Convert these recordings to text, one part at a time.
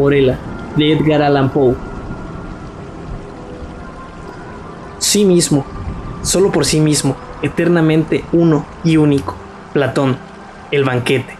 Morela, de Edgar Allan Poe. Sí mismo, solo por sí mismo, eternamente uno y único. Platón, el banquete.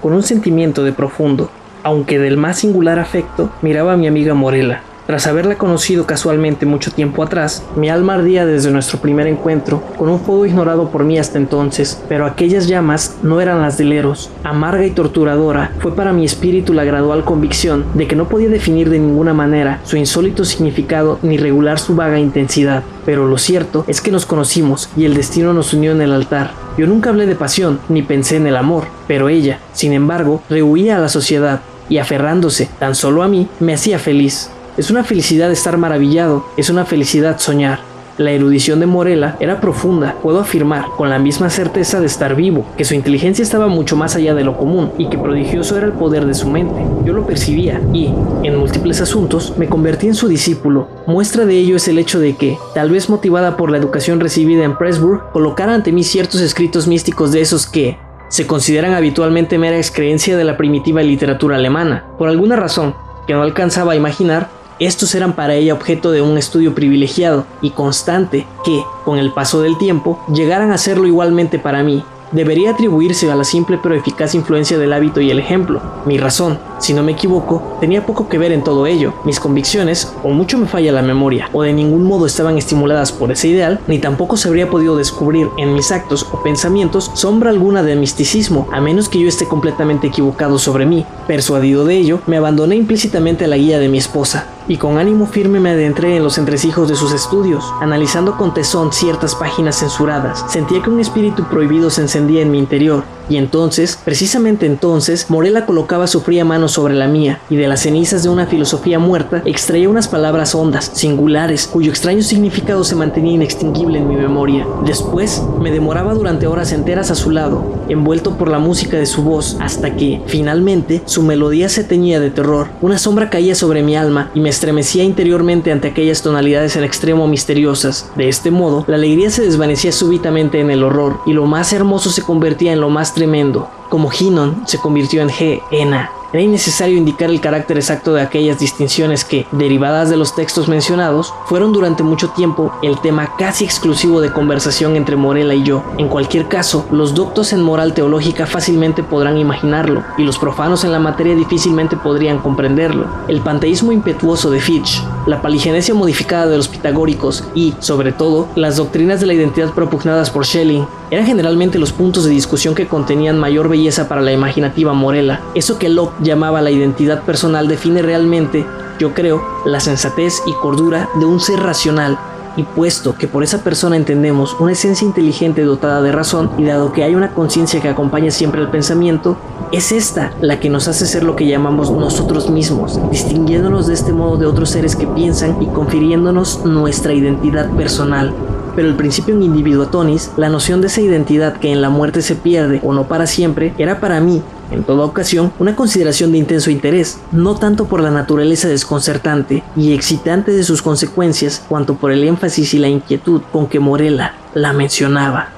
Con un sentimiento de profundo, aunque del más singular afecto, miraba a mi amiga Morela, tras haberla conocido casualmente mucho tiempo atrás, mi alma ardía desde nuestro primer encuentro, con un fuego ignorado por mí hasta entonces, pero aquellas llamas no eran las del Eros. Amarga y torturadora fue para mi espíritu la gradual convicción de que no podía definir de ninguna manera su insólito significado ni regular su vaga intensidad. Pero lo cierto es que nos conocimos y el destino nos unió en el altar. Yo nunca hablé de pasión ni pensé en el amor, pero ella, sin embargo, rehuía a la sociedad y aferrándose tan solo a mí, me hacía feliz. Es una felicidad estar maravillado, es una felicidad soñar. La erudición de Morela era profunda, puedo afirmar, con la misma certeza de estar vivo, que su inteligencia estaba mucho más allá de lo común y que prodigioso era el poder de su mente. Yo lo percibía y, en múltiples asuntos, me convertí en su discípulo. Muestra de ello es el hecho de que, tal vez motivada por la educación recibida en Pressburg, colocara ante mí ciertos escritos místicos de esos que, se consideran habitualmente mera excreencia de la primitiva literatura alemana. Por alguna razón, que no alcanzaba a imaginar, estos eran para ella objeto de un estudio privilegiado y constante que, con el paso del tiempo, llegaran a serlo igualmente para mí, debería atribuirse a la simple pero eficaz influencia del hábito y el ejemplo. Mi razón, si no me equivoco, tenía poco que ver en todo ello. Mis convicciones, o mucho me falla la memoria, o de ningún modo estaban estimuladas por ese ideal, ni tampoco se habría podido descubrir en mis actos o pensamientos sombra alguna de misticismo, a menos que yo esté completamente equivocado sobre mí. Persuadido de ello, me abandoné implícitamente a la guía de mi esposa, y con ánimo firme me adentré en los entresijos de sus estudios, analizando con tesón ciertas páginas censuradas. Sentía que un espíritu prohibido se encendía en mi interior, y entonces, precisamente entonces, Morela colocaba su fría mano sobre la mía, y de las cenizas de una filosofía muerta extraía unas palabras hondas, singulares, cuyo extraño significado se mantenía inextinguible en mi memoria. Después, me demoraba durante horas enteras a su lado, envuelto por la música de su voz, hasta que, finalmente, su melodía se teñía de terror. Una sombra caía sobre mi alma y me estremecía interiormente ante aquellas tonalidades en extremo misteriosas. De este modo, la alegría se desvanecía súbitamente en el horror, y lo más hermoso se convertía en lo más tremendo, como Hinon se convirtió en G, era innecesario indicar el carácter exacto de aquellas distinciones que, derivadas de los textos mencionados, fueron durante mucho tiempo el tema casi exclusivo de conversación entre Morela y yo. En cualquier caso, los doctos en moral teológica fácilmente podrán imaginarlo, y los profanos en la materia difícilmente podrían comprenderlo. El panteísmo impetuoso de Fitch, la paligenesia modificada de los pitagóricos y, sobre todo, las doctrinas de la identidad propugnadas por Schelling eran generalmente los puntos de discusión que contenían mayor belleza para la imaginativa Morela. Eso que Locke llamaba la identidad personal define realmente, yo creo, la sensatez y cordura de un ser racional. Y puesto que por esa persona entendemos una esencia inteligente dotada de razón, y dado que hay una conciencia que acompaña siempre el pensamiento, es esta la que nos hace ser lo que llamamos nosotros mismos, distinguiéndonos de este modo de otros seres que piensan y confiriéndonos nuestra identidad personal pero el principio en individuatonis, la noción de esa identidad que en la muerte se pierde o no para siempre, era para mí, en toda ocasión, una consideración de intenso interés, no tanto por la naturaleza desconcertante y excitante de sus consecuencias, cuanto por el énfasis y la inquietud con que Morela la mencionaba.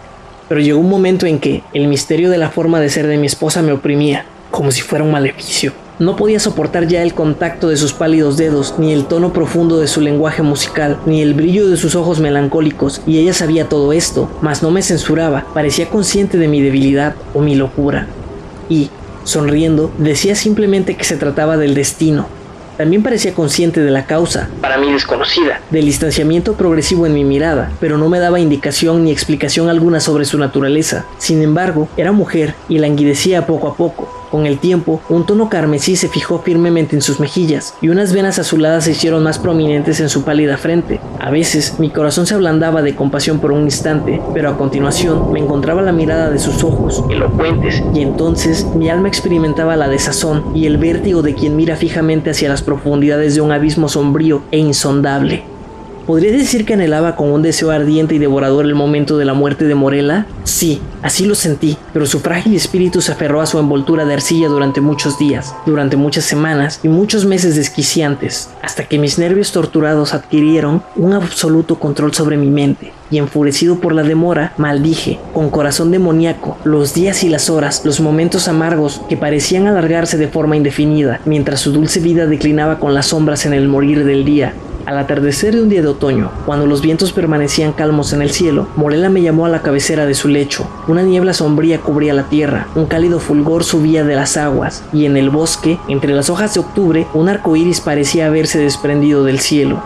Pero llegó un momento en que el misterio de la forma de ser de mi esposa me oprimía, como si fuera un maleficio. No podía soportar ya el contacto de sus pálidos dedos, ni el tono profundo de su lenguaje musical, ni el brillo de sus ojos melancólicos, y ella sabía todo esto, mas no me censuraba, parecía consciente de mi debilidad o mi locura. Y, sonriendo, decía simplemente que se trataba del destino, también parecía consciente de la causa, para mí desconocida, del distanciamiento progresivo en mi mirada, pero no me daba indicación ni explicación alguna sobre su naturaleza. Sin embargo, era mujer y languidecía poco a poco, con el tiempo, un tono carmesí se fijó firmemente en sus mejillas y unas venas azuladas se hicieron más prominentes en su pálida frente. A veces mi corazón se ablandaba de compasión por un instante, pero a continuación me encontraba la mirada de sus ojos, elocuentes, y entonces mi alma experimentaba la desazón y el vértigo de quien mira fijamente hacia las profundidades de un abismo sombrío e insondable. ¿Podría decir que anhelaba con un deseo ardiente y devorador el momento de la muerte de Morela? Sí, así lo sentí, pero su frágil espíritu se aferró a su envoltura de arcilla durante muchos días, durante muchas semanas y muchos meses desquiciantes, hasta que mis nervios torturados adquirieron un absoluto control sobre mi mente, y enfurecido por la demora, maldije, con corazón demoníaco, los días y las horas, los momentos amargos que parecían alargarse de forma indefinida, mientras su dulce vida declinaba con las sombras en el morir del día, al atardecer de un día de otoño, cuando los vientos permanecían calmos en el cielo, Morela me llamó a la cabecera de su lecho. Una niebla sombría cubría la tierra, un cálido fulgor subía de las aguas, y en el bosque, entre las hojas de octubre, un arco iris parecía haberse desprendido del cielo.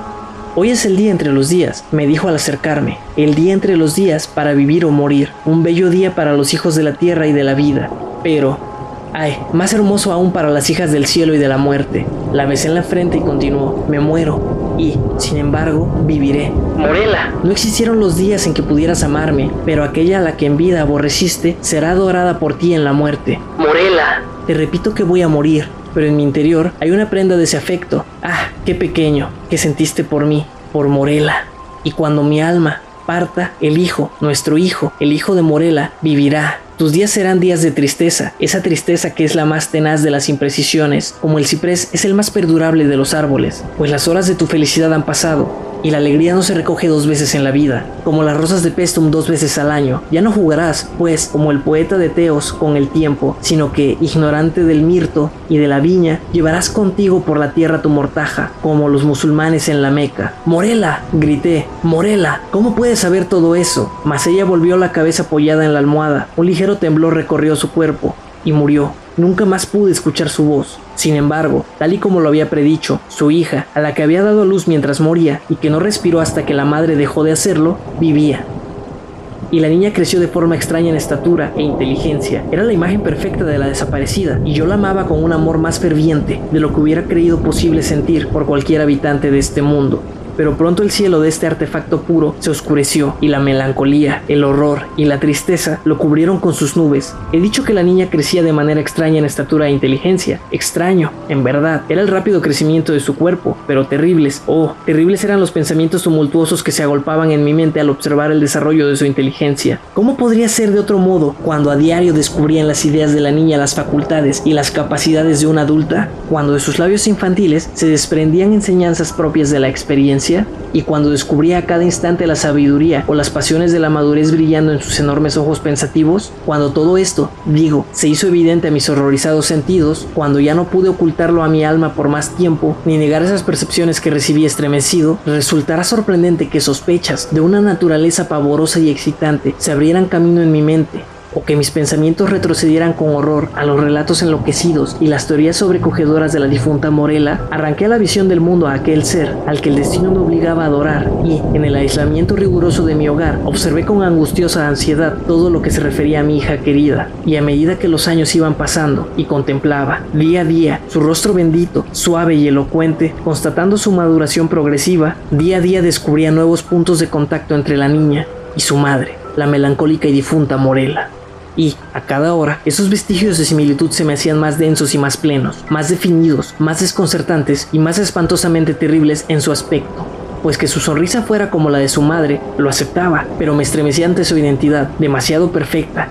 Hoy es el día entre los días, me dijo al acercarme, el día entre los días para vivir o morir, un bello día para los hijos de la tierra y de la vida. Pero, ay, más hermoso aún para las hijas del cielo y de la muerte. La besé en la frente y continuó, me muero, y, sin embargo, viviré. Morela. No existieron los días en que pudieras amarme, pero aquella a la que en vida aborreciste será adorada por ti en la muerte. Morela. Te repito que voy a morir, pero en mi interior hay una prenda de ese afecto. Ah, qué pequeño, que sentiste por mí, por Morela. Y cuando mi alma parta, el hijo, nuestro hijo, el hijo de Morela, vivirá tus días serán días de tristeza, esa tristeza que es la más tenaz de las imprecisiones, como el ciprés es el más perdurable de los árboles, pues las horas de tu felicidad han pasado, y la alegría no se recoge dos veces en la vida, como las rosas de Pestum dos veces al año. Ya no jugarás, pues, como el poeta de Teos con el tiempo, sino que, ignorante del mirto y de la viña, llevarás contigo por la tierra tu mortaja, como los musulmanes en la Meca. Morela, grité, Morela, ¿cómo puedes saber todo eso? Mas ella volvió la cabeza apoyada en la almohada. Un ligero temblor recorrió su cuerpo y murió. Nunca más pude escuchar su voz. Sin embargo, tal y como lo había predicho, su hija, a la que había dado luz mientras moría y que no respiró hasta que la madre dejó de hacerlo, vivía. Y la niña creció de forma extraña en estatura e inteligencia. Era la imagen perfecta de la desaparecida, y yo la amaba con un amor más ferviente de lo que hubiera creído posible sentir por cualquier habitante de este mundo pero pronto el cielo de este artefacto puro se oscureció y la melancolía, el horror y la tristeza lo cubrieron con sus nubes. He dicho que la niña crecía de manera extraña en estatura e inteligencia. Extraño, en verdad, era el rápido crecimiento de su cuerpo, pero terribles, oh, terribles eran los pensamientos tumultuosos que se agolpaban en mi mente al observar el desarrollo de su inteligencia. ¿Cómo podría ser de otro modo cuando a diario descubría en las ideas de la niña las facultades y las capacidades de una adulta? Cuando de sus labios infantiles se desprendían enseñanzas propias de la experiencia y cuando descubría a cada instante la sabiduría o las pasiones de la madurez brillando en sus enormes ojos pensativos, cuando todo esto, digo, se hizo evidente a mis horrorizados sentidos, cuando ya no pude ocultarlo a mi alma por más tiempo, ni negar esas percepciones que recibí estremecido, resultará sorprendente que sospechas de una naturaleza pavorosa y excitante se abrieran camino en mi mente, o que mis pensamientos retrocedieran con horror a los relatos enloquecidos y las teorías sobrecogedoras de la difunta Morela, arranqué la visión del mundo a aquel ser al que el destino me obligaba a adorar y, en el aislamiento riguroso de mi hogar, observé con angustiosa ansiedad todo lo que se refería a mi hija querida, y a medida que los años iban pasando y contemplaba, día a día, su rostro bendito, suave y elocuente, constatando su maduración progresiva, día a día descubría nuevos puntos de contacto entre la niña y su madre, la melancólica y difunta Morela y, a cada hora, esos vestigios de similitud se me hacían más densos y más plenos, más definidos, más desconcertantes y más espantosamente terribles en su aspecto. Pues que su sonrisa fuera como la de su madre, lo aceptaba, pero me estremecía ante su identidad, demasiado perfecta.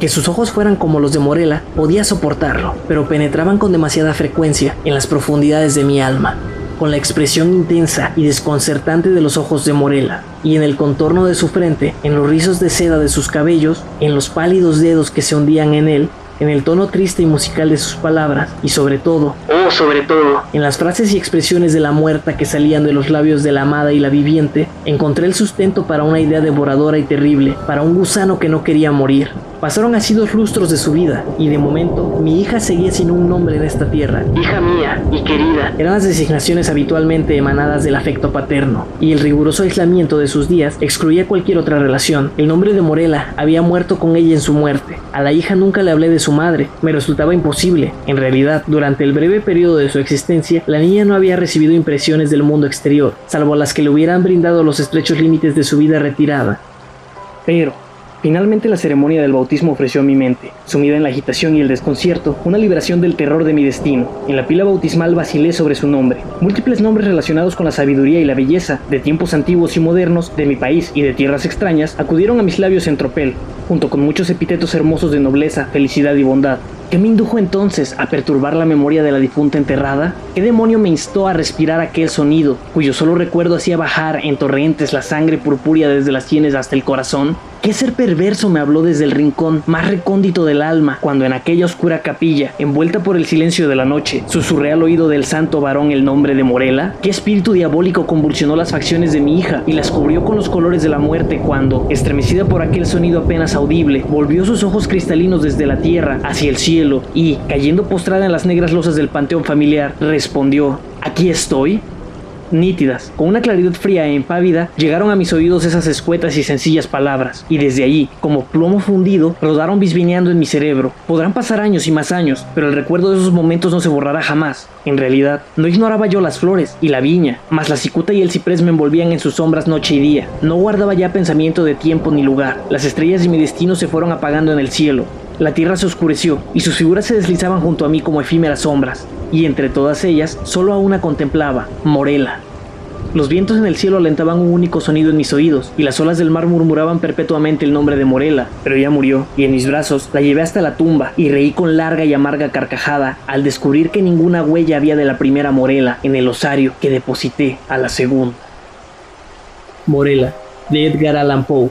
Que sus ojos fueran como los de Morela, podía soportarlo, pero penetraban con demasiada frecuencia en las profundidades de mi alma con la expresión intensa y desconcertante de los ojos de Morela, y en el contorno de su frente, en los rizos de seda de sus cabellos, en los pálidos dedos que se hundían en él, en el tono triste y musical de sus palabras, y sobre todo, oh, sobre todo, en las frases y expresiones de la muerta que salían de los labios de la amada y la viviente, encontré el sustento para una idea devoradora y terrible, para un gusano que no quería morir, Pasaron así dos lustros de su vida, y de momento mi hija seguía sin un nombre en esta tierra. Hija mía y querida eran las designaciones habitualmente emanadas del afecto paterno, y el riguroso aislamiento de sus días excluía cualquier otra relación. El nombre de Morela había muerto con ella en su muerte. A la hija nunca le hablé de su madre, me resultaba imposible. En realidad, durante el breve periodo de su existencia, la niña no había recibido impresiones del mundo exterior, salvo las que le hubieran brindado los estrechos límites de su vida retirada. Pero, Finalmente la ceremonia del bautismo ofreció a mi mente, sumida en la agitación y el desconcierto, una liberación del terror de mi destino. En la pila bautismal vacilé sobre su nombre. Múltiples nombres relacionados con la sabiduría y la belleza de tiempos antiguos y modernos, de mi país y de tierras extrañas, acudieron a mis labios en tropel, junto con muchos epítetos hermosos de nobleza, felicidad y bondad. ¿Qué me indujo entonces a perturbar la memoria de la difunta enterrada? ¿Qué demonio me instó a respirar aquel sonido, cuyo solo recuerdo hacía bajar en torrentes la sangre purpúrea desde las sienes hasta el corazón? ¿Qué ser perverso me habló desde el rincón más recóndito del alma cuando en aquella oscura capilla, envuelta por el silencio de la noche, susurré al oído del santo varón el nombre de Morela? ¿Qué espíritu diabólico convulsionó las facciones de mi hija y las cubrió con los colores de la muerte cuando, estremecida por aquel sonido apenas audible, volvió sus ojos cristalinos desde la tierra hacia el cielo y, cayendo postrada en las negras losas del panteón familiar, respondió, ¿Aquí estoy? nítidas, con una claridad fría e impávida, llegaron a mis oídos esas escuetas y sencillas palabras, y desde allí, como plomo fundido, rodaron bisbineando en mi cerebro. Podrán pasar años y más años, pero el recuerdo de esos momentos no se borrará jamás. En realidad, no ignoraba yo las flores y la viña, mas la cicuta y el ciprés me envolvían en sus sombras noche y día. No guardaba ya pensamiento de tiempo ni lugar. Las estrellas de mi destino se fueron apagando en el cielo. La tierra se oscureció y sus figuras se deslizaban junto a mí como efímeras sombras, y entre todas ellas solo a una contemplaba, Morela. Los vientos en el cielo alentaban un único sonido en mis oídos, y las olas del mar murmuraban perpetuamente el nombre de Morela, pero ella murió, y en mis brazos la llevé hasta la tumba, y reí con larga y amarga carcajada al descubrir que ninguna huella había de la primera Morela en el osario que deposité a la segunda. Morela, de Edgar Allan Poe